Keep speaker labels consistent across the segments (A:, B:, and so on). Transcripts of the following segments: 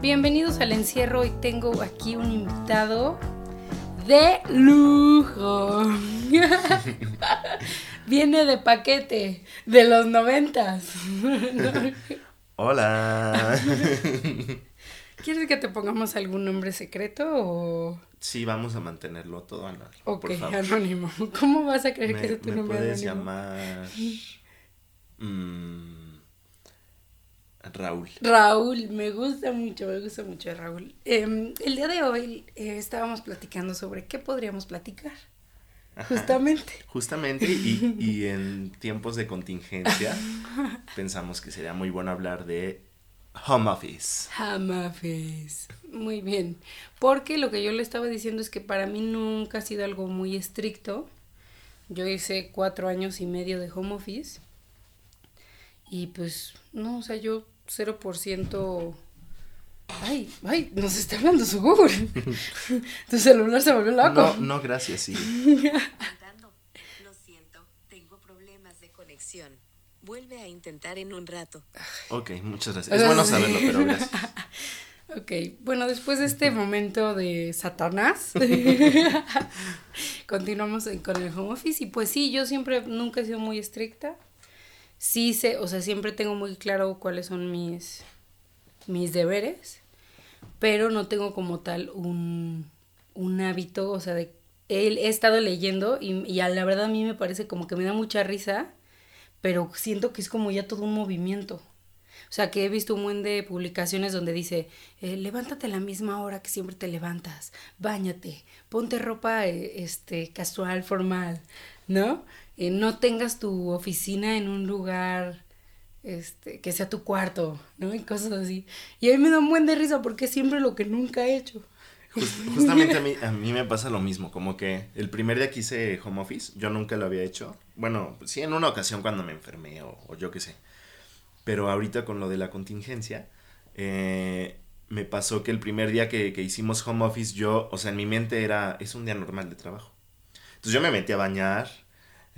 A: Bienvenidos al encierro. Hoy tengo aquí un invitado de lujo. Viene de paquete de los noventas.
B: Hola.
A: ¿Quieres que te pongamos algún nombre secreto o...?
B: Sí, vamos a mantenerlo todo anónimo.
A: Ok,
B: por favor.
A: anónimo. ¿Cómo vas a creer
B: Me,
A: que es tu
B: me
A: nombre
B: puedes
A: anónimo?
B: llamar mm, Raúl.
A: Raúl, me gusta mucho, me gusta mucho Raúl. Em, el día de hoy eh, estábamos platicando sobre qué podríamos platicar. Justamente.
B: Justamente, y, y en tiempos de contingencia, pensamos que sería muy bueno hablar de home office.
A: Hammerface. Muy bien. Porque lo que yo le estaba diciendo es que para mí nunca ha sido algo muy estricto. Yo hice cuatro años y medio de home office. Y pues, no, o sea, yo 0%. Ay, ay, nos está hablando su Google. tu celular se volvió loco.
B: No, no, gracias, sí.
C: Lo siento, tengo problemas de conexión. Vuelve a intentar en un rato.
B: Ok, muchas gracias. Es bueno saberlo, pero gracias.
A: Ok, bueno, después de este momento de Satanás, continuamos con el home office. Y pues sí, yo siempre, nunca he sido muy estricta. Sí sé, o sea, siempre tengo muy claro cuáles son mis, mis deberes, pero no tengo como tal un, un hábito, o sea, de, he, he estado leyendo y, y a la verdad a mí me parece como que me da mucha risa, pero siento que es como ya todo un movimiento. O sea, que he visto un buen de publicaciones donde dice, eh, levántate a la misma hora que siempre te levantas, báñate, ponte ropa eh, este, casual, formal, ¿no? Eh, no tengas tu oficina en un lugar este, que sea tu cuarto, ¿no? Y cosas así. Y a mí me da un buen de risa porque es siempre lo que nunca he hecho.
B: Just- justamente a mí, a mí me pasa lo mismo, como que el primer día que hice home office, yo nunca lo había hecho. Bueno, sí, en una ocasión cuando me enfermé o, o yo qué sé. Pero ahorita con lo de la contingencia, eh, me pasó que el primer día que, que hicimos home office, yo, o sea, en mi mente era, es un día normal de trabajo. Entonces yo me metí a bañar,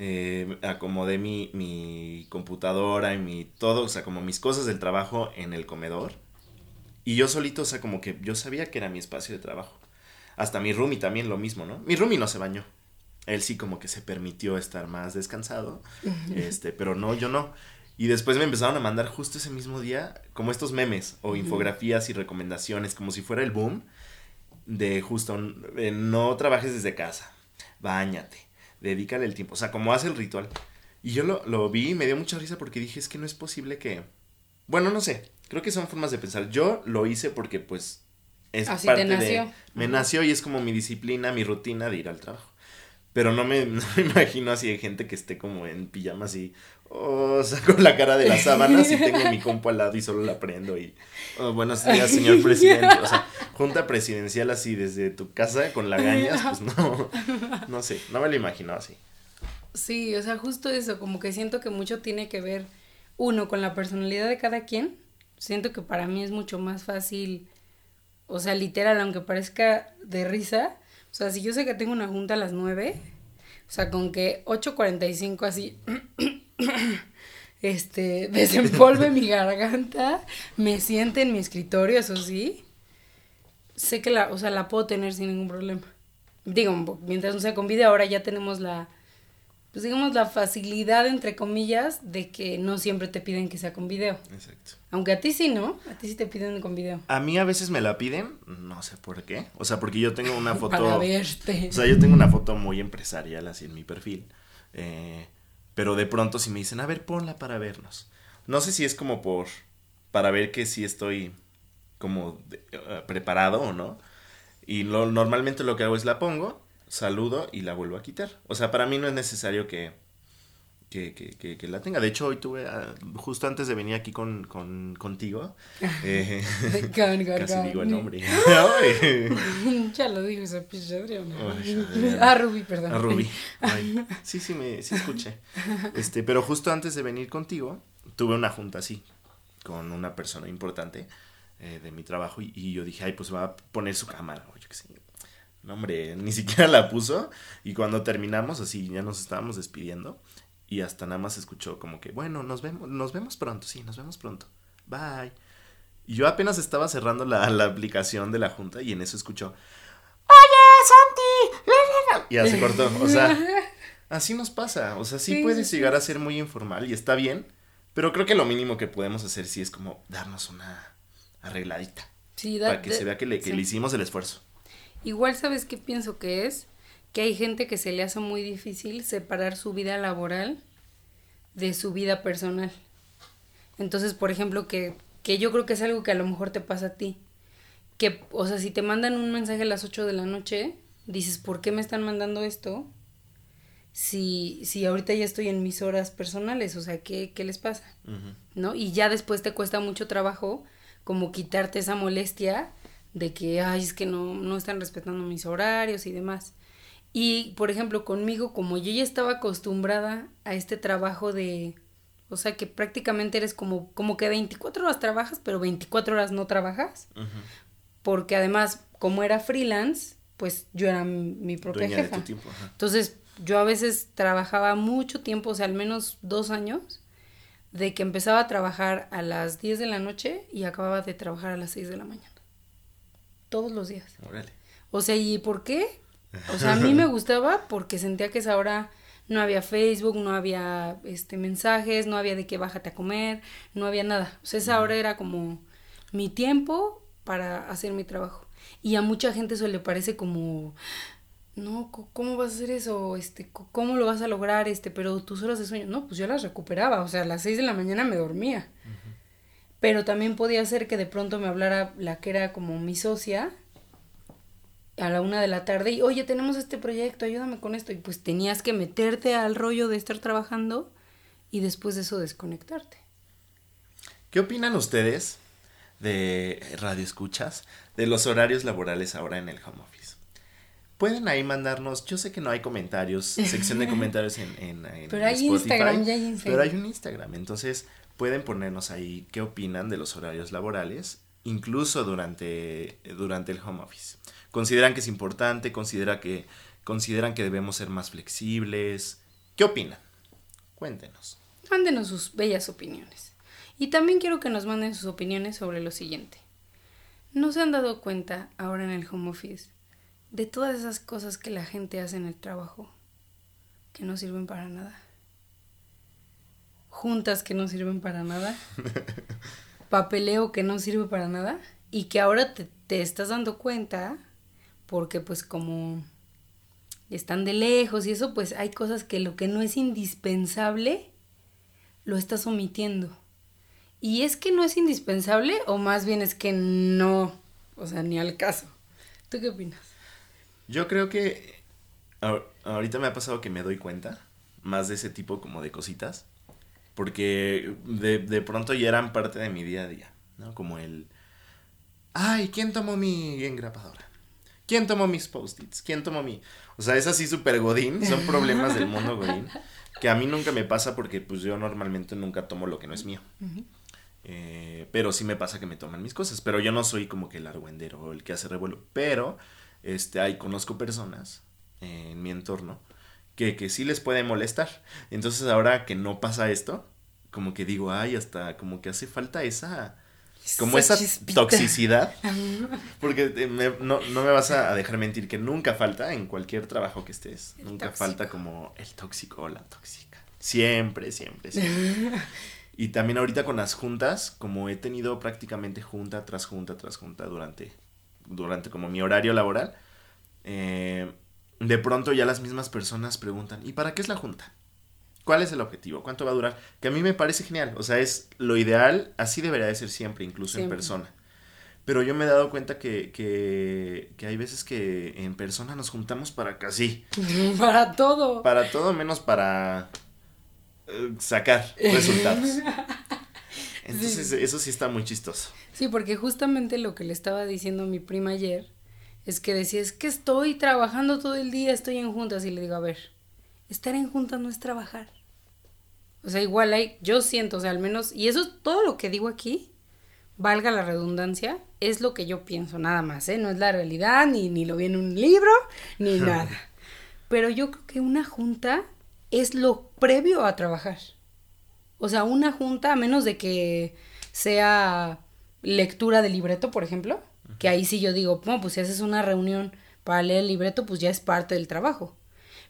B: eh, acomodé mi, mi computadora y mi todo, o sea, como mis cosas del trabajo en el comedor. Y yo solito, o sea, como que yo sabía que era mi espacio de trabajo. Hasta mi roomie también lo mismo, ¿no? Mi roomie no se bañó. Él sí como que se permitió estar más descansado, este, pero no, yo no. Y después me empezaron a mandar justo ese mismo día como estos memes o infografías y recomendaciones, como si fuera el boom de justo eh, no trabajes desde casa, bañate, dedícale el tiempo, o sea, como hace el ritual. Y yo lo, lo vi y me dio mucha risa porque dije, es que no es posible que... Bueno, no sé, creo que son formas de pensar. Yo lo hice porque pues es
A: Así te
B: parte de...
A: nació.
B: Me nació y es como mi disciplina, mi rutina de ir al trabajo. Pero no me, no me imagino así de gente que esté como en pijama así, oh, saco la cara de las sábanas y tengo mi compu al lado y solo la prendo y, oh, buenos días, señor presidente. O sea, junta presidencial así desde tu casa con lagañas, pues no, no sé, no me lo imagino así.
A: Sí, o sea, justo eso, como que siento que mucho tiene que ver, uno, con la personalidad de cada quien. Siento que para mí es mucho más fácil, o sea, literal, aunque parezca de risa, o sea, si yo sé que tengo una junta a las 9, o sea, con que 8.45 así, este, desempolve mi garganta, me siente en mi escritorio, eso sí, sé que la, o sea, la puedo tener sin ningún problema. Digo, mientras no sea con video, ahora ya tenemos la, pues digamos, la facilidad, entre comillas, de que no siempre te piden que sea con video.
B: Exacto.
A: Aunque a ti sí, ¿no? A ti sí te piden con video.
B: A mí a veces me la piden, no sé por qué. O sea, porque yo tengo una foto.
A: Para verte.
B: O sea, yo tengo una foto muy empresarial así en mi perfil. eh, pero de pronto si me dicen, a ver, ponla para vernos. No sé si es como por. para ver que sí estoy como de- eh, preparado o no. Y lo, normalmente lo que hago es la pongo, saludo y la vuelvo a quitar. O sea, para mí no es necesario que, que, que, que- que la tenga. De hecho, hoy tuve, ah, justo antes de venir aquí con, con, contigo, eh,
A: Con- con-
B: casi digo el nombre.
A: Ya lo dijo Adriana.
B: Ay, Adriana.
A: Ah, Ruby, perdón.
B: A Ruby. Ay, sí, sí, me, sí escuché. Este, pero justo antes de venir contigo, tuve una junta así, con una persona importante eh, de mi trabajo, y, y yo dije, ay, pues va a poner su cámara, o yo qué sé. No, hombre, ni siquiera la puso, y cuando terminamos, así, ya nos estábamos despidiendo, y hasta nada más escuchó como que, bueno, nos vemos, nos vemos pronto, sí, nos vemos pronto, bye. Y yo apenas estaba cerrando la, la aplicación de la junta y en eso escucho, ¡Oye, Santi! Y ya se cortó. O sea, así nos pasa. O sea, sí,
A: Sí,
B: puedes
A: sí,
B: llegar
A: sí.
B: a ser muy informal y está bien. Pero creo que lo mínimo que podemos hacer sí es como darnos una arregladita.
A: Sí,
B: para que se vea que, le, que le hicimos el esfuerzo.
A: Igual sabes qué pienso que es, que hay gente que se le hace muy difícil separar su vida laboral de su vida personal. Entonces, por ejemplo, que, que yo creo que es algo que a lo mejor te pasa a ti. Que, o sea, si te mandan un mensaje a las 8 de la noche, dices, ¿por qué me están mandando esto? Si, si ahorita ya estoy en mis horas personales, o sea, ¿qué, qué les pasa? ¿no? Y ya después te cuesta mucho trabajo como quitarte esa molestia de que, ay, es que no, no están respetando mis horarios y demás. Y, por ejemplo, conmigo, como yo ya estaba acostumbrada a este trabajo de, o sea, que prácticamente eres como, como que 24 horas trabajas, pero 24 horas no trabajas, porque además, como era freelance, pues yo era mi, propia
B: Dueña de
A: jefa.
B: tu tiempo. ajá.
A: Entonces, yo a veces trabajaba mucho tiempo, o sea, al menos dos años, de que empezaba a trabajar a las 10 de la noche y acababa de trabajar a las 6 de la mañana. Todos los días.
B: Órale.
A: O sea, ¿y por qué? O sea, a mí me gustaba porque sentía que esa hora no había Facebook, no había este mensajes, no había de qué bájate a comer, no había nada. O sea, esa hora era como mi tiempo para hacer mi trabajo. Y a mucha gente eso le parece como no, ¿cómo vas a hacer eso? Este, ¿cómo lo vas a lograr? Este, pero tus horas de sueño, no, pues yo las recuperaba, o sea, a las 6 de la mañana me dormía. Pero también podía ser que de pronto me hablara la que era como mi socia a la una de la tarde y, oye, tenemos este proyecto, ayúdame con esto. Y pues tenías que meterte al rollo de estar trabajando y después de eso desconectarte.
B: ¿Qué opinan ustedes de radio escuchas de los horarios laborales ahora en el home office? Pueden ahí mandarnos, yo sé que no hay comentarios, sección de comentarios en, en, en
A: Pero hay
B: Spotify,
A: Instagram, ya hay Instagram.
B: Pero hay un Instagram, entonces pueden ponernos ahí qué opinan de los horarios laborales, incluso durante, durante el home office. ¿Consideran que es importante? ¿Considera que, ¿Consideran que debemos ser más flexibles? ¿Qué opinan? Cuéntenos.
A: Mándenos sus bellas opiniones. Y también quiero que nos manden sus opiniones sobre lo siguiente. ¿No se han dado cuenta ahora en el home office de todas esas cosas que la gente hace en el trabajo que no sirven para nada? Juntas que no sirven para nada. Papeleo que no sirve para nada. Y que ahora te, te estás dando cuenta porque pues como están de lejos y eso, pues hay cosas que lo que no es indispensable lo estás omitiendo. ¿Y es que no es indispensable o más bien es que no? O sea, ni al caso. ¿Tú qué opinas?
B: Yo creo que ahor- ahorita me ha pasado que me doy cuenta más de ese tipo como de cositas. Porque de, de pronto ya eran parte de mi día a día, ¿no? Como el... Ay, ¿quién tomó mi engrapadora? ¿Quién tomó mis post-its? ¿Quién tomó mi...? O sea, es así súper godín, son problemas del mundo godín. Que a mí nunca me pasa porque pues yo normalmente nunca tomo lo que no es mío. Eh, pero sí me pasa que me toman mis cosas. Pero yo no soy como que el argüendero o el que hace revuelo. Pero este, ahí conozco personas eh, en mi entorno que, que sí les puede molestar. Entonces ahora que no pasa esto, como que digo, ay, hasta como que hace falta esa... Como esa, toxicidad. Porque eh, me- no, no me vas a dejar mentir que nunca falta en cualquier trabajo que estés.
A: El
B: nunca
A: tóxico.
B: falta como el tóxico o la tóxica. Siempre, siempre, siempre. Y también ahorita con las juntas, como he tenido prácticamente junta tras junta tras junta durante, durante como mi horario laboral, eh, de pronto ya las mismas personas preguntan, ¿y para qué es la junta? ¿Cuál es el objetivo? ¿Cuánto va a durar? Que a mí me parece genial, o sea, es lo ideal, así debería de ser siempre, incluso en
A: Siempre.
B: persona. Pero yo me he dado cuenta que, que, que hay veces que en persona nos juntamos para casi,
A: Para todo.
B: para todo menos para eh, sacar resultados. Entonces eso sí está muy chistoso.
A: Sí, porque justamente lo que le estaba diciendo mi prima ayer es que decía, es que estoy trabajando todo el día, estoy en juntas y le digo, a ver, estar en juntas no es trabajar. O sea, igual hay, yo siento, o sea, al menos, y eso es todo lo que digo aquí, valga la redundancia, es lo que yo pienso, nada más, ¿eh? No es la realidad, ni, ni lo vi en un libro, ni nada. Pero yo creo que una junta es lo previo a trabajar. O sea, una junta, a menos de que sea lectura de libreto, por ejemplo, que ahí sí yo digo, bueno, pues si haces una reunión para leer el libreto, pues ya es parte del trabajo.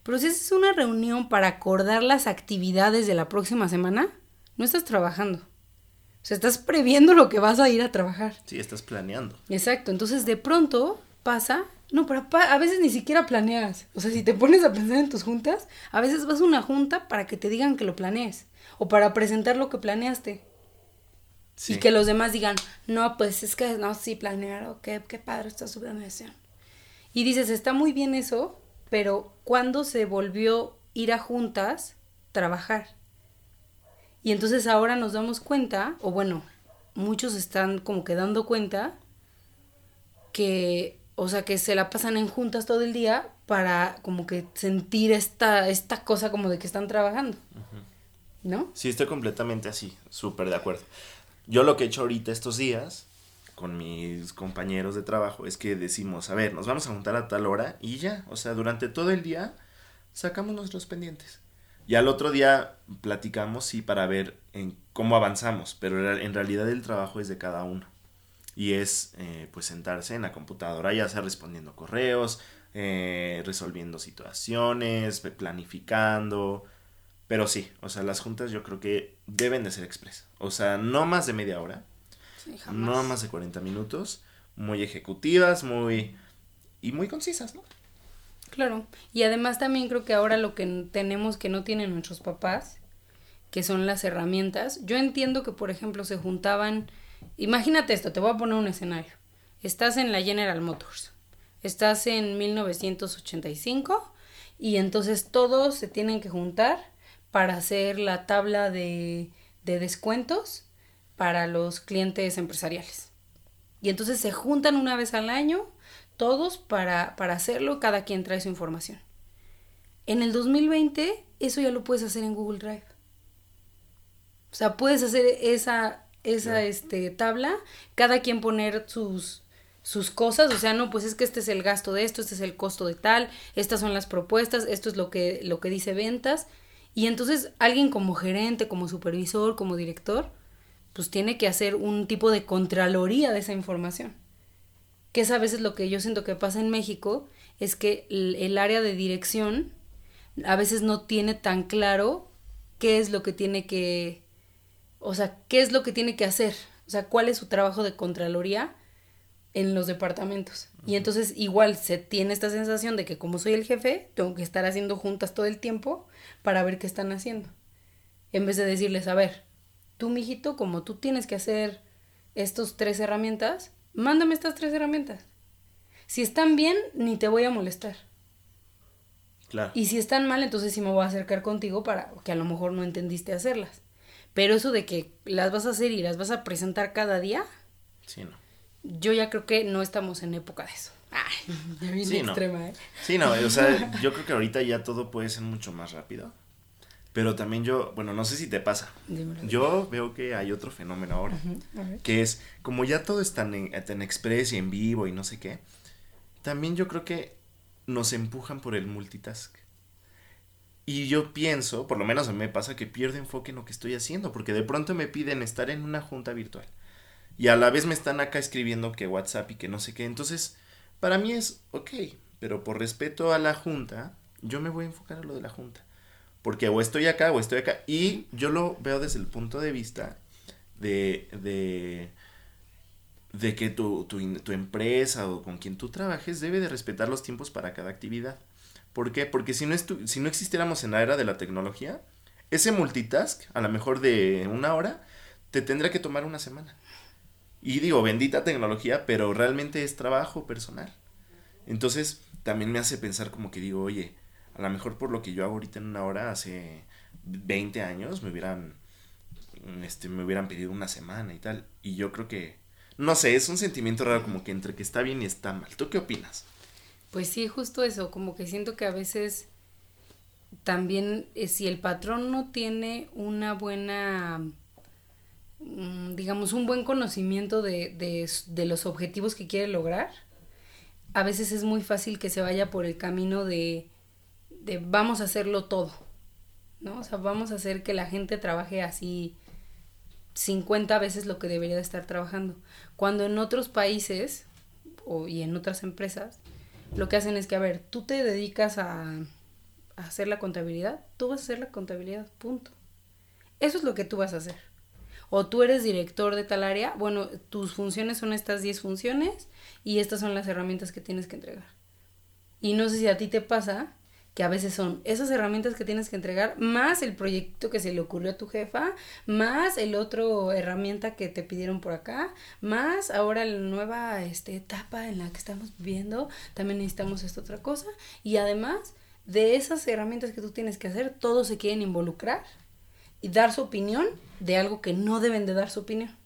A: Pero si haces una reunión para acordar las actividades de la próxima semana, no estás trabajando. O sea, estás previendo lo que vas a ir a trabajar.
B: Sí, estás planeando.
A: Exacto, entonces de pronto pasa, no, pero a veces ni siquiera planeas. O sea, si te pones a pensar en tus juntas, a veces vas a una junta para que te digan que lo planees o para presentar lo que planeaste.
B: Sí.
A: Y que los demás digan, no, pues es que no, sí, planearon, qué, qué padre está su planeación. Y dices, está muy bien eso, pero ¿cuándo se volvió ir a juntas trabajar? Y entonces ahora nos damos cuenta, o bueno, muchos están como que dando cuenta que, o sea, que se la pasan en juntas todo el día para como que sentir esta, esta cosa como de que están trabajando. ¿No?
B: Sí, estoy completamente así, súper de acuerdo. Yo lo que he hecho ahorita estos días con mis compañeros de trabajo es que decimos, a ver, nos vamos a juntar a tal hora y ya, o sea, durante todo el día sacamos nuestros pendientes. Y al otro día platicamos, sí, para ver en cómo avanzamos, pero en realidad el trabajo es de cada uno. Y es, eh, pues, sentarse en la computadora, ya sea respondiendo correos, eh, resolviendo situaciones, planificando, pero sí, o sea, las juntas yo creo que deben de ser express. O sea, no más de media hora,
A: Sí,
B: no más de 40 minutos, muy ejecutivas, muy... y muy concisas, ¿no?
A: Claro. Y además también creo que ahora lo que tenemos que no tienen nuestros papás, que son las herramientas. Yo entiendo que, por ejemplo, se juntaban. Imagínate esto, te voy a poner un escenario. Estás en la General Motors. Estás en 1985 y entonces todos se tienen que juntar para hacer la tabla de, de descuentos para los clientes empresariales. Y entonces se juntan una vez al año todos para, para hacerlo, cada quien trae su información. En el 2020 eso ya lo puedes hacer en Google Drive. O sea, puedes hacer esa, esa este, tabla, cada quien poner sus, sus cosas, o sea, no, pues es que este es el gasto de esto, este es el costo de tal, estas son las propuestas, esto es lo que, lo que dice ventas. Y entonces alguien como gerente, como supervisor, como director, pues tiene que hacer un tipo de contraloría de esa información. Que es a veces lo que yo siento que pasa en México, es que el, el área de dirección a veces no tiene tan claro qué es lo que tiene que, o sea, qué es lo que tiene que hacer, o sea, cuál es su trabajo de contraloría en los departamentos. Y entonces igual se tiene esta sensación de que como soy el jefe, tengo que estar haciendo juntas todo el tiempo para ver qué están haciendo. En vez de decirles, a ver, tú, mijito, como tú tienes que hacer estos tres herramientas, mándame estas tres herramientas. Si están bien, ni te voy a molestar.
B: Claro.
A: Y si están mal, entonces sí me voy a acercar contigo para que a lo mejor no entendiste hacerlas. Pero eso de que las vas a hacer y las vas a presentar cada día,
B: Sí, no.
A: yo ya creo que no estamos en época de eso. Ay, ya
B: Sí, no.
A: extrema, ¿eh?
B: Sí, no, o sea, yo creo que ahorita ya todo puede ser mucho más rápido. Pero también yo, bueno, no sé si te pasa.
A: Dímelo.
B: Yo veo que hay otro fenómeno ahora. Que es, como ya todo es tan, en, tan express y en vivo y no sé qué, también yo creo que nos empujan por el multitask. Y yo pienso, por lo menos a mí me pasa, que pierdo enfoque en lo que estoy haciendo, porque de pronto me piden estar en una junta virtual. Y a la vez me están acá escribiendo que WhatsApp y que no sé qué. Entonces, para mí es ok, pero por respeto a la junta, yo me voy a enfocar a lo de la junta. Porque o estoy acá o estoy acá. Y yo lo veo desde el punto de vista de, de, de que tu, tu, tu empresa o con quien tú trabajes debe de respetar los tiempos para cada actividad. ¿Por qué? Porque si no, si no existiéramos en la era de la tecnología, ese multitask, a lo mejor de una hora, te tendrá que tomar una semana. Y digo, bendita tecnología, pero realmente es trabajo personal. Entonces, también me hace pensar como que digo, oye, a lo mejor por lo que yo hago ahorita en una hora, hace 20 años me hubieran, este, me hubieran pedido una semana y tal. Y yo creo que, no sé, es un sentimiento raro como que entre que está bien y está mal. ¿Tú qué opinas?
A: Pues sí, justo eso, como que siento que a veces también eh, si el patrón no tiene una buena, mm, digamos, un buen conocimiento de, de, los objetivos que quiere lograr, a veces es muy fácil que se vaya por el camino de, vamos a hacerlo todo, ¿no? O sea, vamos a hacer que la gente trabaje así 50 veces lo que debería de estar trabajando. Cuando en otros países o, y en otras empresas, lo que hacen es que, a ver, tú te dedicas a, a hacer la contabilidad, tú vas a hacer la contabilidad, punto. Eso es lo que tú vas a hacer. O tú eres director de tal área, bueno, tus funciones son estas 10 funciones y estas son las herramientas que tienes que entregar. Y no sé si a ti te pasa que a veces son esas herramientas que tienes que entregar, más el proyecto que se le ocurrió a tu jefa, más el otro herramienta que te pidieron por acá, más ahora la nueva este, etapa en la que estamos viviendo, también necesitamos esta otra cosa. Y además de esas herramientas que tú tienes que hacer, todos se quieren involucrar y dar su opinión de algo que no deben de dar su opinión,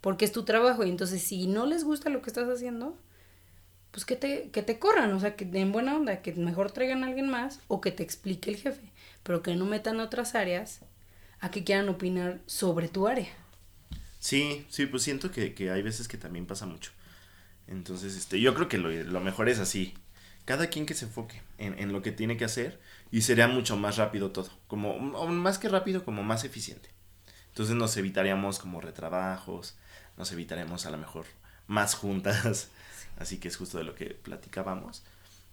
A: porque es tu trabajo y entonces si no les gusta lo que estás haciendo, pues que te, que te corran, o sea, que den buena onda, que mejor traigan a alguien más o que te explique el jefe, pero que no metan otras áreas a que quieran opinar sobre tu área.
B: Sí, sí, pues siento que, que hay veces que también pasa mucho. Entonces, este, yo creo que lo, lo mejor es así. Cada quien que se enfoque en, en, lo que tiene que hacer y sería mucho más rápido todo. Como, más que rápido, como más eficiente. Entonces nos evitaríamos como retrabajos, nos evitaríamos a lo mejor más juntas. Así que es justo de lo que platicábamos.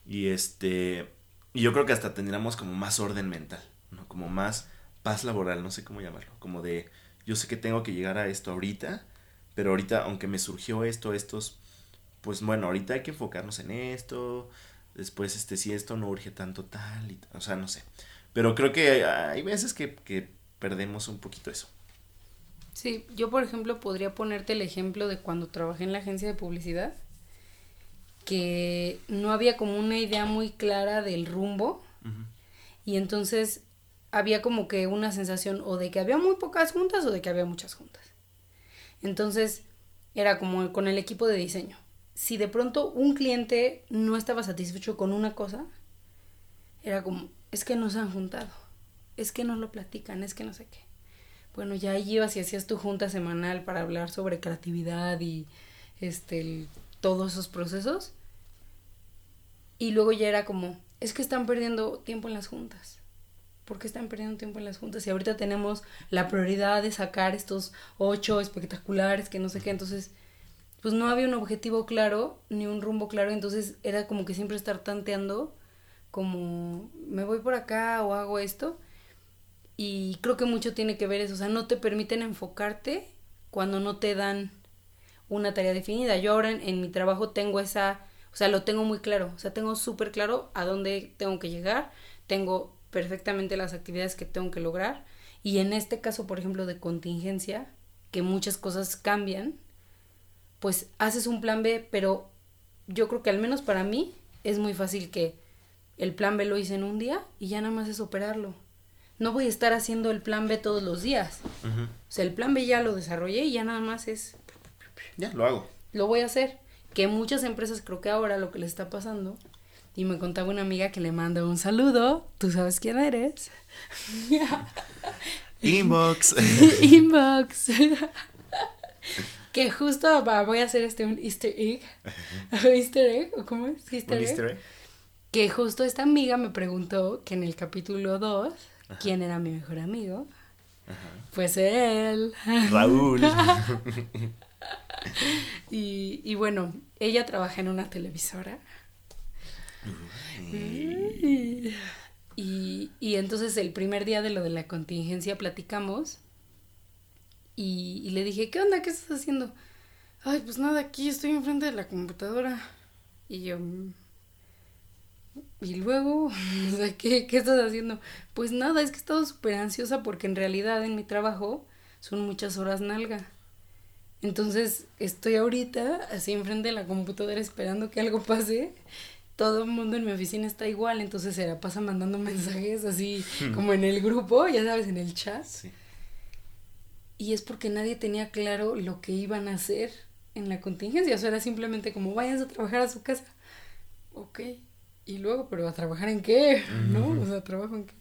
B: Y este, yo creo que hasta tendríamos como más orden mental, ¿no? Como más paz laboral, no sé cómo llamarlo. Como de, yo sé que tengo que llegar a esto ahorita, pero ahorita, aunque me surgió esto, estos, pues bueno, ahorita hay que enfocarnos en esto. Después, este, si esto no urge tanto tal, y, o sea, no sé. Pero creo que hay veces que, que perdemos un poquito eso.
A: Sí, yo por ejemplo podría ponerte el ejemplo de cuando trabajé en la agencia de publicidad que no había como una idea muy clara del rumbo uh -huh. y entonces había como que una sensación o de que había muy pocas juntas o de que había muchas juntas. Entonces era como con el equipo de diseño. Si de pronto un cliente no estaba satisfecho con una cosa, era como, es que no se han juntado, es que no lo platican, es que no sé qué. Bueno, ya ibas y hacías tu junta semanal para hablar sobre creatividad y este, el, todos esos procesos. Y luego ya era como, es que están perdiendo tiempo en las juntas. ¿Por qué están perdiendo tiempo en las juntas? Y ahorita tenemos la prioridad de sacar estos ocho espectaculares que no sé qué. Entonces, pues no había un objetivo claro, ni un rumbo claro. Entonces era como que siempre estar tanteando, como, me voy por acá o hago esto. Y creo que mucho tiene que ver eso. O sea, no te permiten enfocarte cuando no te dan una tarea definida. Yo ahora en, en mi trabajo tengo esa o sea, lo tengo muy claro, o sea, tengo súper claro a dónde tengo que llegar, tengo perfectamente las actividades que tengo que lograr y en este caso, por ejemplo, de contingencia, que muchas cosas cambian, pues haces un plan B, pero yo creo que al menos para mí es muy fácil que el plan B lo hice en un día y ya nada más es operarlo. No voy a estar haciendo el plan B todos los días. Uh -huh. O sea, el plan B ya lo desarrollé y ya nada más es...
B: Ya, lo hago.
A: Lo voy a hacer que muchas empresas creo que ahora lo que les está pasando, y me contaba una amiga que le manda un saludo, tú sabes quién eres.
B: Inbox.
A: Inbox. que justo voy a hacer este un easter egg. easter egg, ¿o cómo es? Easter,
B: ¿Un
A: egg?
B: easter egg?
A: Que justo esta amiga me preguntó que en el capítulo 2, ¿quién era mi mejor amigo?
B: Ajá.
A: Pues él.
B: Raúl.
A: y, y, bueno, ella trabaja en una televisora. Y, y, entonces el primer día de lo de la contingencia platicamos y, y, le dije, ¿qué onda? ¿Qué estás haciendo? Ay, pues nada, aquí estoy enfrente de la computadora. Y yo... Y luego, o sea, ¿qué, ¿qué estás haciendo? Pues nada, es que he estado súper ansiosa porque en realidad en mi trabajo son muchas horas nalga. Entonces estoy ahorita así enfrente de la computadora esperando que algo pase. Todo el mundo en mi oficina está igual, entonces se la pasa mandando mensajes así como en el grupo, ya sabes, en el chat.
B: Sí.
A: Y es porque nadie tenía claro lo que iban a hacer en la contingencia. O sea, era simplemente como vayan a trabajar a su casa. Ok. Y luego, pero a trabajar en qué? ¿No? O sea, trabajo en qué.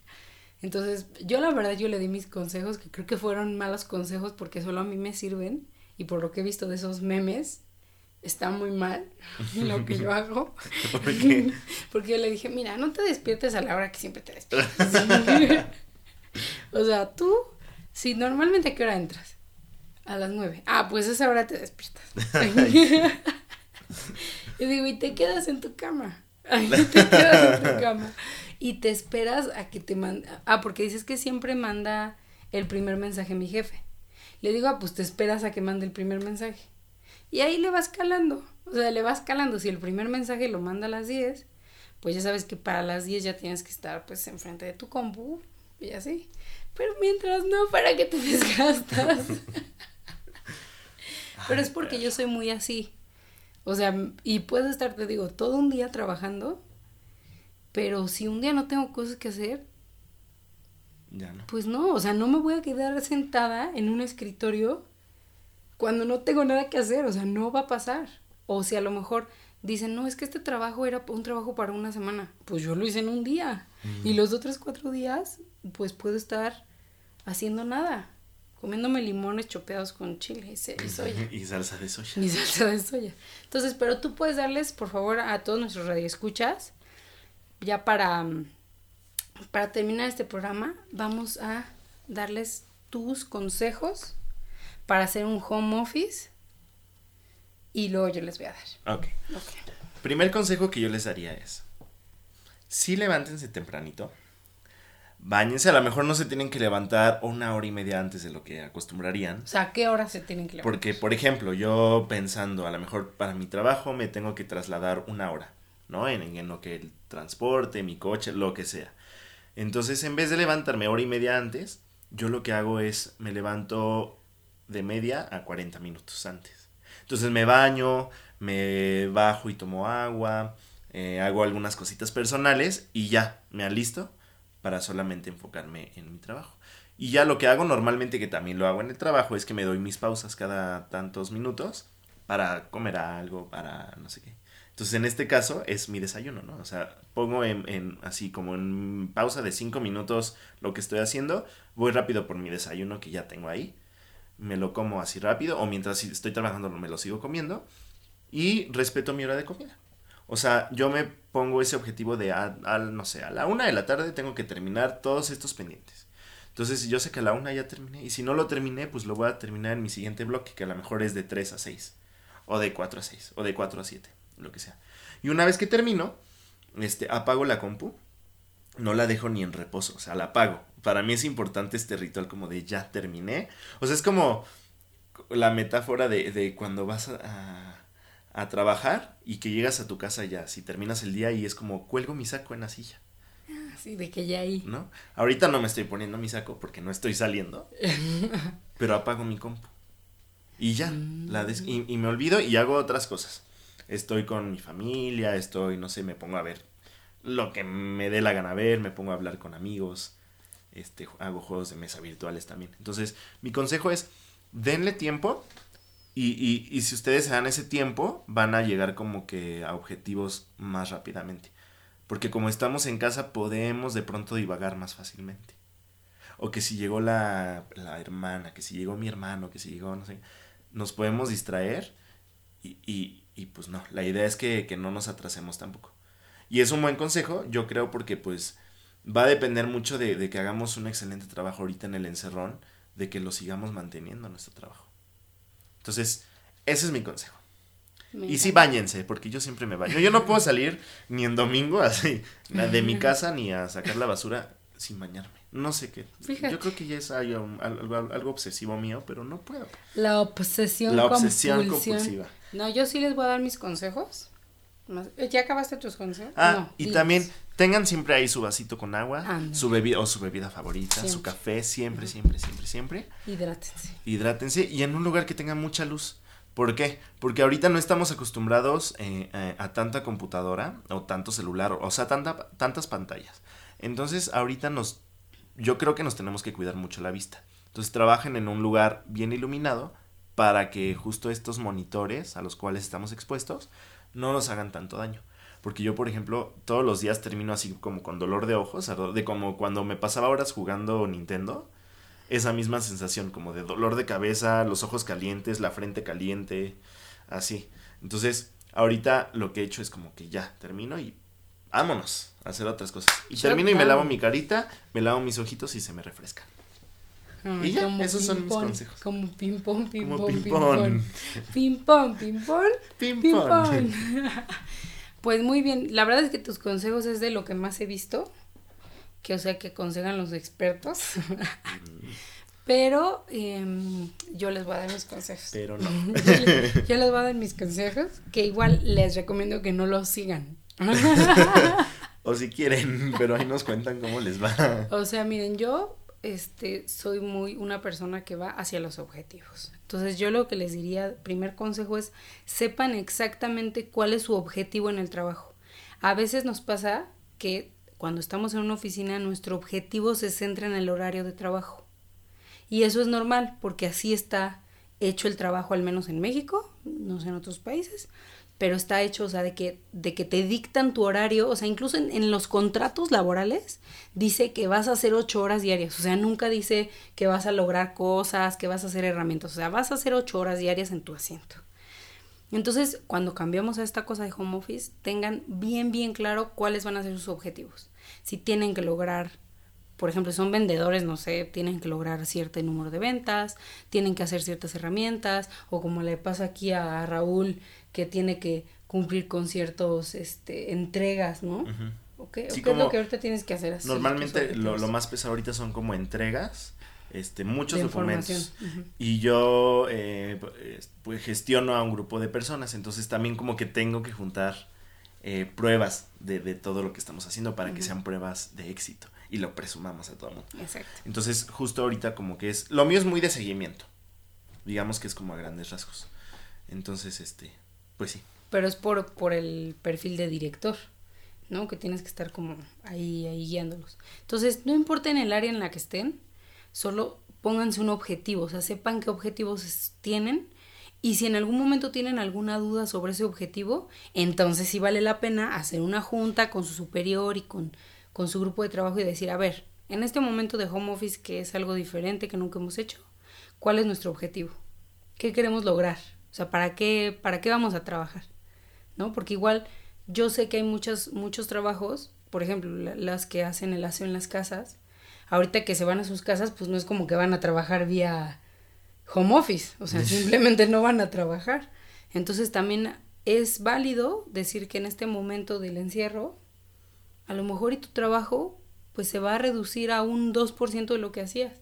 A: Entonces, yo la verdad, yo le di mis consejos, que creo que fueron malos consejos porque solo a mí me sirven y por lo que he visto de esos memes, está muy mal lo que yo hago.
B: ¿Por qué?
A: Porque yo le dije, mira, no te despiertes a la hora que siempre te despiertes. o sea, tú, si normalmente a qué hora entras? A las nueve. Ah, pues a esa hora te despiertas. y digo, y te quedas en tu cama. te quedas en tu cama. Y te esperas a que te mande. Ah, porque dices que siempre manda el primer mensaje mi jefe. Le digo, ah, pues te esperas a que mande el primer mensaje. Y ahí le vas calando. O sea, le vas calando. Si el primer mensaje lo manda a las 10, pues ya sabes que para las 10 ya tienes que estar pues enfrente de tu compu y así. Pero mientras no, para que te desgastas. Pero es porque yo soy muy así. O sea, y puedo estar, te digo, todo un día trabajando, pero si un día no tengo cosas que hacer,
B: Ya no.
A: pues no, o sea, no me voy a quedar sentada en un escritorio cuando no tengo nada que hacer, o sea, no va a pasar. O si a lo mejor dicen, no, es que este trabajo era un trabajo para una semana, pues yo lo hice en un día. Y los otros cuatro días, pues puedo estar haciendo nada, comiéndome limones chopeados con chile y, se- y soya.
B: Y salsa de soya.
A: Ni salsa de soya. Entonces, pero tú puedes darles, por favor, a todos nuestros radioescuchas, ya para, mm, para terminar este programa, vamos a darles tus consejos para hacer un home office y luego yo les voy a dar.
B: Ok.
A: Ok.
B: Primer consejo que yo les daría es, sí levántense tempranito, bañense, a lo mejor no se tienen que levantar una hora y media antes de lo que acostumbrarían,
A: O sea, ¿a qué hora se tienen que levantar?
B: porque por ejemplo, yo pensando, a lo mejor para mi trabajo me tengo que trasladar una hora, ¿no? En, en lo que el transporte, mi coche, lo que sea. Entonces, en vez de levantarme hora y media antes, yo lo que hago es me levanto de media a 40 minutos antes. Entonces me baño, me bajo y tomo agua, eh, hago algunas cositas personales y ya, me alisto para solamente enfocarme en mi trabajo. Y ya lo que hago normalmente, que también lo hago en el trabajo, es que me doy mis pausas cada tantos minutos para comer algo, para no sé qué. Entonces, en este caso es mi desayuno, ¿no? O sea, pongo en, en- así como en pausa de cinco minutos lo que estoy haciendo, voy rápido por mi desayuno que ya tengo ahí, me lo como así rápido, o mientras estoy trabajando me lo sigo comiendo, y respeto mi hora de comida. O sea, yo me pongo ese objetivo de, a, a, no sé, a la una de la tarde tengo que terminar todos estos pendientes. Entonces, yo sé que a la una ya terminé, y si no lo terminé, pues lo voy a terminar en mi siguiente bloque, que a lo mejor es de 3 a 6, o de 4 a 6, o de 4 a 7, lo que sea. Y una vez que termino, este, apago la compu, no la dejo ni en reposo, o sea, la apago. Para mí es importante este ritual como de ya terminé. O sea, es como la metáfora de, de cuando vas a, a, a trabajar y que llegas a tu casa ya, si terminas el día y es como cuelgo mi saco en la silla,
A: Así de que ya ahí.
B: ¿no? Ahorita no me estoy poniendo mi saco porque no estoy saliendo, pero apago mi compu. Y ya, la des- y, y me olvido y hago otras cosas. Estoy con mi familia, estoy, no sé, me pongo a ver lo que me dé la gana ver, me pongo a hablar con amigos, este, hago juegos de mesa virtuales también. Entonces, mi consejo es, denle tiempo y, y, y si ustedes se dan ese tiempo, van a llegar como que a objetivos más rápidamente. Porque como estamos en casa, podemos de pronto divagar más fácilmente. O que si llegó la, la hermana, que si llegó mi hermano, que si llegó, no sé, nos podemos distraer y, y, y pues no, la idea es que, que no nos atrasemos tampoco. Y es un buen consejo, yo creo, porque pues va a depender mucho de, de que hagamos un excelente trabajo ahorita en el encerrón, de que lo sigamos manteniendo nuestro trabajo. Entonces, ese es mi consejo.
A: Me
B: Y sí, bañense, porque yo siempre me baño. Yo no puedo salir ni en domingo así, de mi casa ni a sacar la basura sin bañarme. No sé qué.
A: Fíjate.
B: Yo creo que ya es algo, algo, algo obsesivo mío, pero no puedo.
A: La obsesión
B: La obsesión
A: compulsión.
B: compulsiva.
A: No, yo sí les voy a dar mis consejos. Más- ¿Ya acabaste tus consejos?
B: Ah,
A: No,
B: y
A: diles.
B: también tengan siempre ahí su vasito con agua, su bebida o su bebida favorita, su
A: Siempre.
B: café, siempre, siempre, siempre, siempre.
A: Hidrátense.
B: Hidrátense y en un lugar que tenga mucha luz. ¿Por qué? Porque ahorita no estamos acostumbrados eh, eh, a tanta computadora o tanto celular, o sea, tanta, tantas pantallas. Entonces, ahorita nos, yo creo que nos tenemos que cuidar mucho la vista. Entonces, trabajen en un lugar bien iluminado para que justo estos monitores a los cuales estamos expuestos no nos hagan tanto daño. Porque yo, por ejemplo, todos los días termino así como con dolor de ojos, de como cuando me pasaba horas jugando Nintendo esa misma sensación como de dolor de cabeza, los ojos calientes, la frente caliente, así. Entonces, ahorita lo que he hecho es como que ya termino y vámonos a hacer otras cosas. Y termino y me lavo mi carita, me lavo mis ojitos y se me refrescan. Y ya,
A: como
B: esos son mis consejos.
A: Como ping pong, ping
B: Como
A: pong, ping pong. Ping pong, ping pong,
B: Ping pong.
A: Pues muy bien, la verdad es que tus consejos es de lo que más he visto, que o sea que aconsejan los expertos. Pero em, yo les voy a dar mis consejos.
B: Pero no.
A: yo, les, yo les voy a dar mis consejos, que igual les recomiendo que no los sigan.
B: O si quieren, pero ahí nos cuentan cómo les va.
A: O sea, miren, yo este soy muy una persona que va hacia los objetivos. Entonces, yo lo que les diría, primer consejo es sepan exactamente cuál es su objetivo en el trabajo. A veces nos pasa que cuando estamos en una oficina nuestro objetivo se centra en el horario de trabajo. Y eso es normal, porque así está hecho el trabajo, al menos en México, no sé en otros países, pero está hecho, o sea, de que, de que te dictan tu horario, o sea, incluso en, los contratos laborales dice que vas a hacer ocho horas diarias, o sea, nunca dice que vas a lograr cosas, que vas a hacer herramientas, o sea, vas a hacer ocho horas diarias en tu asiento. Entonces, cuando cambiamos a esta cosa de home office, tengan bien, bien claro cuáles van a ser sus objetivos. Si tienen que lograr, por ejemplo, son vendedores, no sé, tienen que lograr cierto número de ventas, tienen que hacer ciertas herramientas, o como le pasa aquí a Raúl, que tiene que cumplir con ciertos este, entregas, ¿no?
B: Ujú.
A: ¿O qué, o qué es lo que ahorita tienes que hacer así?
B: Normalmente lo, lo más pesado ahorita son como entregas, este, muchos
A: de
B: documentos. Y yo eh, pues gestiono a un grupo de personas, entonces también como que tengo que juntar eh, pruebas de, de todo lo que estamos haciendo para que sean pruebas de éxito y lo presumamos a todo el mundo.
A: Exacto.
B: Entonces justo ahorita como que es, lo mío es muy de seguimiento, digamos que es como a grandes rasgos. Entonces, este, pues sí.
A: Pero es por, por el perfil de director, ¿no? Que tienes que estar como ahí, ahí guiándolos. Entonces, no importa en el área en la que estén, solo pónganse un objetivo, o sea, sepan qué objetivos tienen y si en algún momento tienen alguna duda sobre ese objetivo, entonces sí vale la pena hacer una junta con su superior y con, con su grupo de trabajo y decir, a ver, en este momento de home office, que es algo diferente que nunca hemos hecho, ¿cuál es nuestro objetivo? ¿Qué queremos lograr? O sea, ¿para qué, para qué vamos a trabajar? ¿No? Porque igual yo sé que hay muchos, muchos trabajos, por ejemplo, la- las que hacen el aseo en las casas, ahorita que se van a sus casas, pues no es como que van a trabajar vía home office, o sea, simplemente no van a trabajar. Entonces también es válido decir que en este momento del encierro, a lo mejor y tu trabajo pues se va a reducir a un 2% de lo que hacías.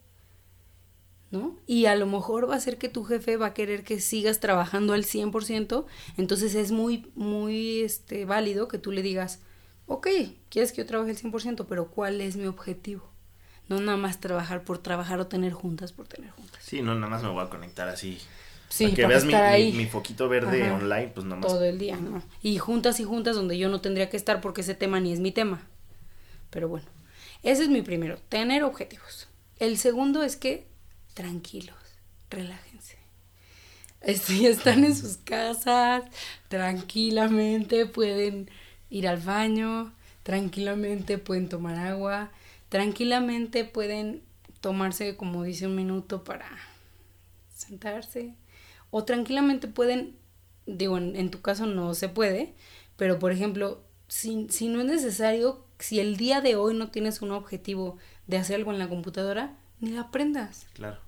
A: ¿No? Y a lo mejor va a ser que tu jefe va a querer que sigas trabajando al 100%, entonces es muy, muy este, válido que tú le digas, ok, quieres que yo trabaje al 100%, pero ¿cuál es mi objetivo? No nada más trabajar por trabajar o tener juntas por tener juntas.
B: Sí, no, nada más me voy a conectar así.
A: Sí,
B: para que
A: para
B: veas mi,
A: estar
B: mi-
A: ahí.
B: mi foquito verde
A: Ajá.
B: online, pues nada más.
A: Todo el día, ¿no? Y juntas y juntas donde yo no tendría que estar porque ese tema ni es mi tema. Pero bueno, ese es mi primero, tener objetivos. El segundo es que tranquilos, relájense. Si están en sus casas, tranquilamente pueden ir al baño, tranquilamente pueden tomar agua, tranquilamente pueden tomarse, como dice, un minuto para sentarse. O tranquilamente pueden, digo, en, tu caso no se puede, pero por ejemplo, si, si no es necesario, si el día de hoy no tienes un objetivo de hacer algo en la computadora, ni la aprendas.
B: Claro.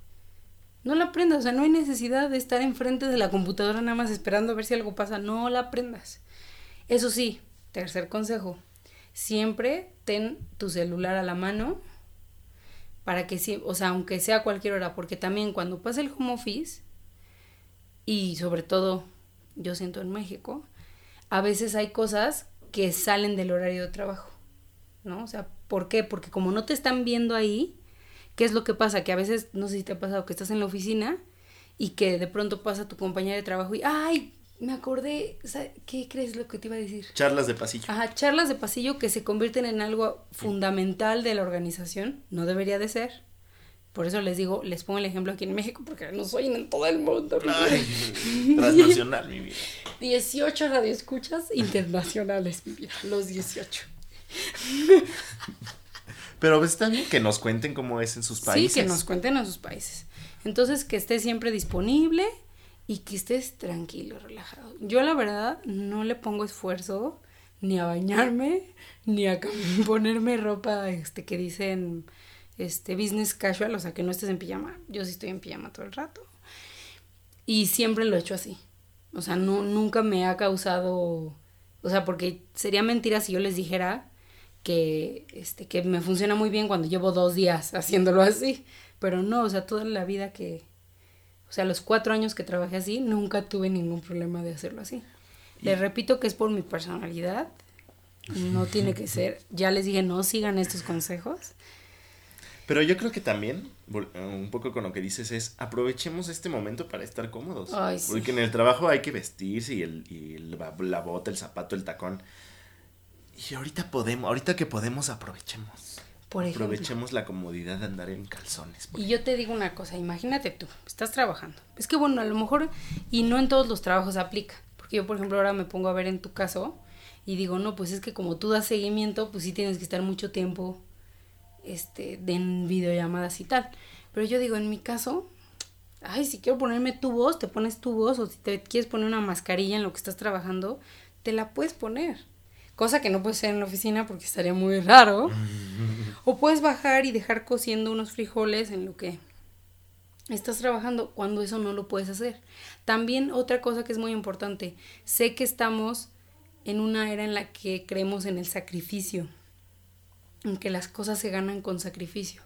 A: No la aprendas, o sea, no hay necesidad de estar enfrente de la computadora nada más esperando a ver si algo pasa, no la aprendas. Eso sí, tercer consejo, siempre ten tu celular a la mano para que o sea, aunque sea cualquier hora, porque también cuando pasa el home office y sobre todo yo siento en México, a veces hay cosas que salen del horario de trabajo, ¿no? O sea, ¿por qué? Porque como no te están viendo ahí, ¿qué es lo que pasa? Que a veces, no sé si te ha pasado que estás en la oficina y que de pronto pasa tu compañera de trabajo y, ay, me acordé, ¿qué crees lo que te iba a decir?
B: Charlas de pasillo.
A: Ajá, charlas de pasillo que se convierten en algo fundamental de la organización, no debería de ser. Por eso les digo, les pongo el ejemplo aquí en México, porque no soy en todo el mundo. vida.
B: Ay, transnacional, mi vida.
A: 18 radioescuchas internacionales, mi vida, los 18.
B: Pero pues, bien que nos cuenten cómo es en sus países.
A: Sí, que nos cuenten a sus países. Entonces, que estés siempre disponible y que estés tranquilo, relajado. Yo, la verdad, no le pongo esfuerzo ni a bañarme, ni a ponerme ropa este, que dicen este, business casual, o sea, que no estés en pijama. Yo sí estoy en pijama todo el rato. Y siempre lo he hecho así. O sea, no, nunca me ha causado, o sea, porque sería mentira si yo les dijera que, este, que me funciona muy bien cuando llevo dos días haciéndolo así. Pero no, o sea, toda la vida que, o sea, los cuatro años que trabajé así, nunca tuve ningún problema de hacerlo así. Les repito que es por mi personalidad. No tiene que ser. Ya les dije, no sigan estos consejos.
B: Pero yo creo que también, eh, un poco con lo que dices, es aprovechemos este momento para estar cómodos.
A: Ay, sí.
B: Porque en el trabajo hay que vestirse y, el, y la bota, el zapato, el tacón. Y ahorita podemos, ahorita que podemos, aprovechemos.
A: Por ejemplo.
B: Aprovechemos la comodidad de andar en calzones.
A: Y yo te digo una cosa, imagínate tú, estás trabajando. Es que bueno, a lo mejor, y no en todos los trabajos aplica. Porque yo, por ejemplo, ahora me pongo a ver en tu caso y digo, no, pues es que como tú das seguimiento, pues sí tienes que estar mucho tiempo este, en videollamadas y tal. Pero yo digo, en mi caso, ay, si quiero ponerme tu voz, te pones tu voz, o si te quieres poner una mascarilla en lo que estás trabajando, te la puedes poner. Cosa que no puedes hacer en la oficina porque estaría muy raro. O puedes bajar y dejar cociendo unos frijoles en lo que estás trabajando cuando eso no lo puedes hacer. También otra cosa que es muy importante, sé que estamos en una era en la que creemos en el sacrificio, en que las cosas se ganan con sacrificio.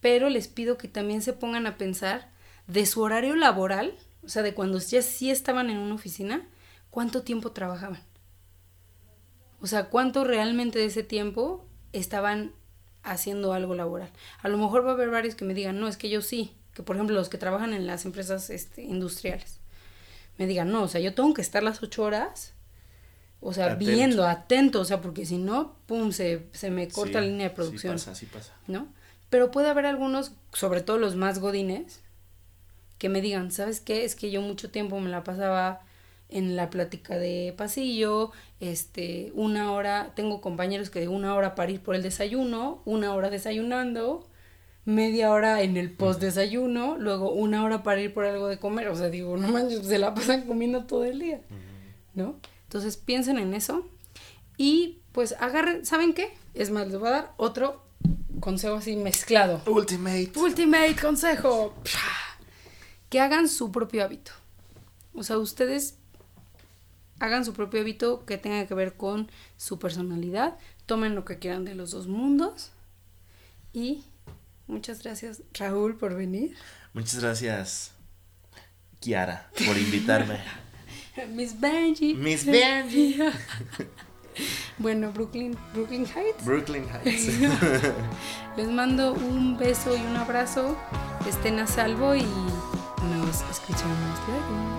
A: Pero les pido que también se pongan a pensar de su horario laboral, o sea, de cuando ya sí estaban en una oficina, cuánto tiempo trabajaban. O sea, cuánto realmente de ese tiempo estaban haciendo algo laboral. A lo mejor va a haber varios que me digan, no, es que yo sí, que por ejemplo los que trabajan en las empresas este, industriales, me digan, no, o sea, yo tengo que estar las ocho horas, o sea,
B: Atento.
A: viendo, atento, o sea, porque si no, pum, se, se me corta la línea de producción.
B: Sí pasa, sí pasa.
A: ¿no? Pero puede haber algunos, sobre todo los más godines, que me digan, ¿sabes qué? Es que yo mucho tiempo me la pasaba en la plática de pasillo, este, una hora, tengo compañeros que de una hora para ir por el desayuno, una hora desayunando, media hora en el post desayuno, luego una hora para ir por algo de comer, o sea, digo, no manches, se la pasan comiendo todo el día, ¿no? Entonces piensen en eso y pues agarren, ¿saben qué? Es más, les voy a dar otro consejo así mezclado.
B: Ultimate.
A: Ultimate consejo. Que hagan su propio hábito. O sea, ustedes hagan su propio hábito que tenga que ver con su personalidad. Tomen lo que quieran de los dos mundos. Y muchas gracias, Raúl, por venir.
B: Muchas gracias, Kiara, por invitarme.
A: Miss Benji.
B: Miss Benji.
A: bueno, Brooklyn, Brooklyn Heights.
B: Brooklyn Heights.
A: Les mando un beso y un abrazo. Estén a salvo y nos escuchamos luego.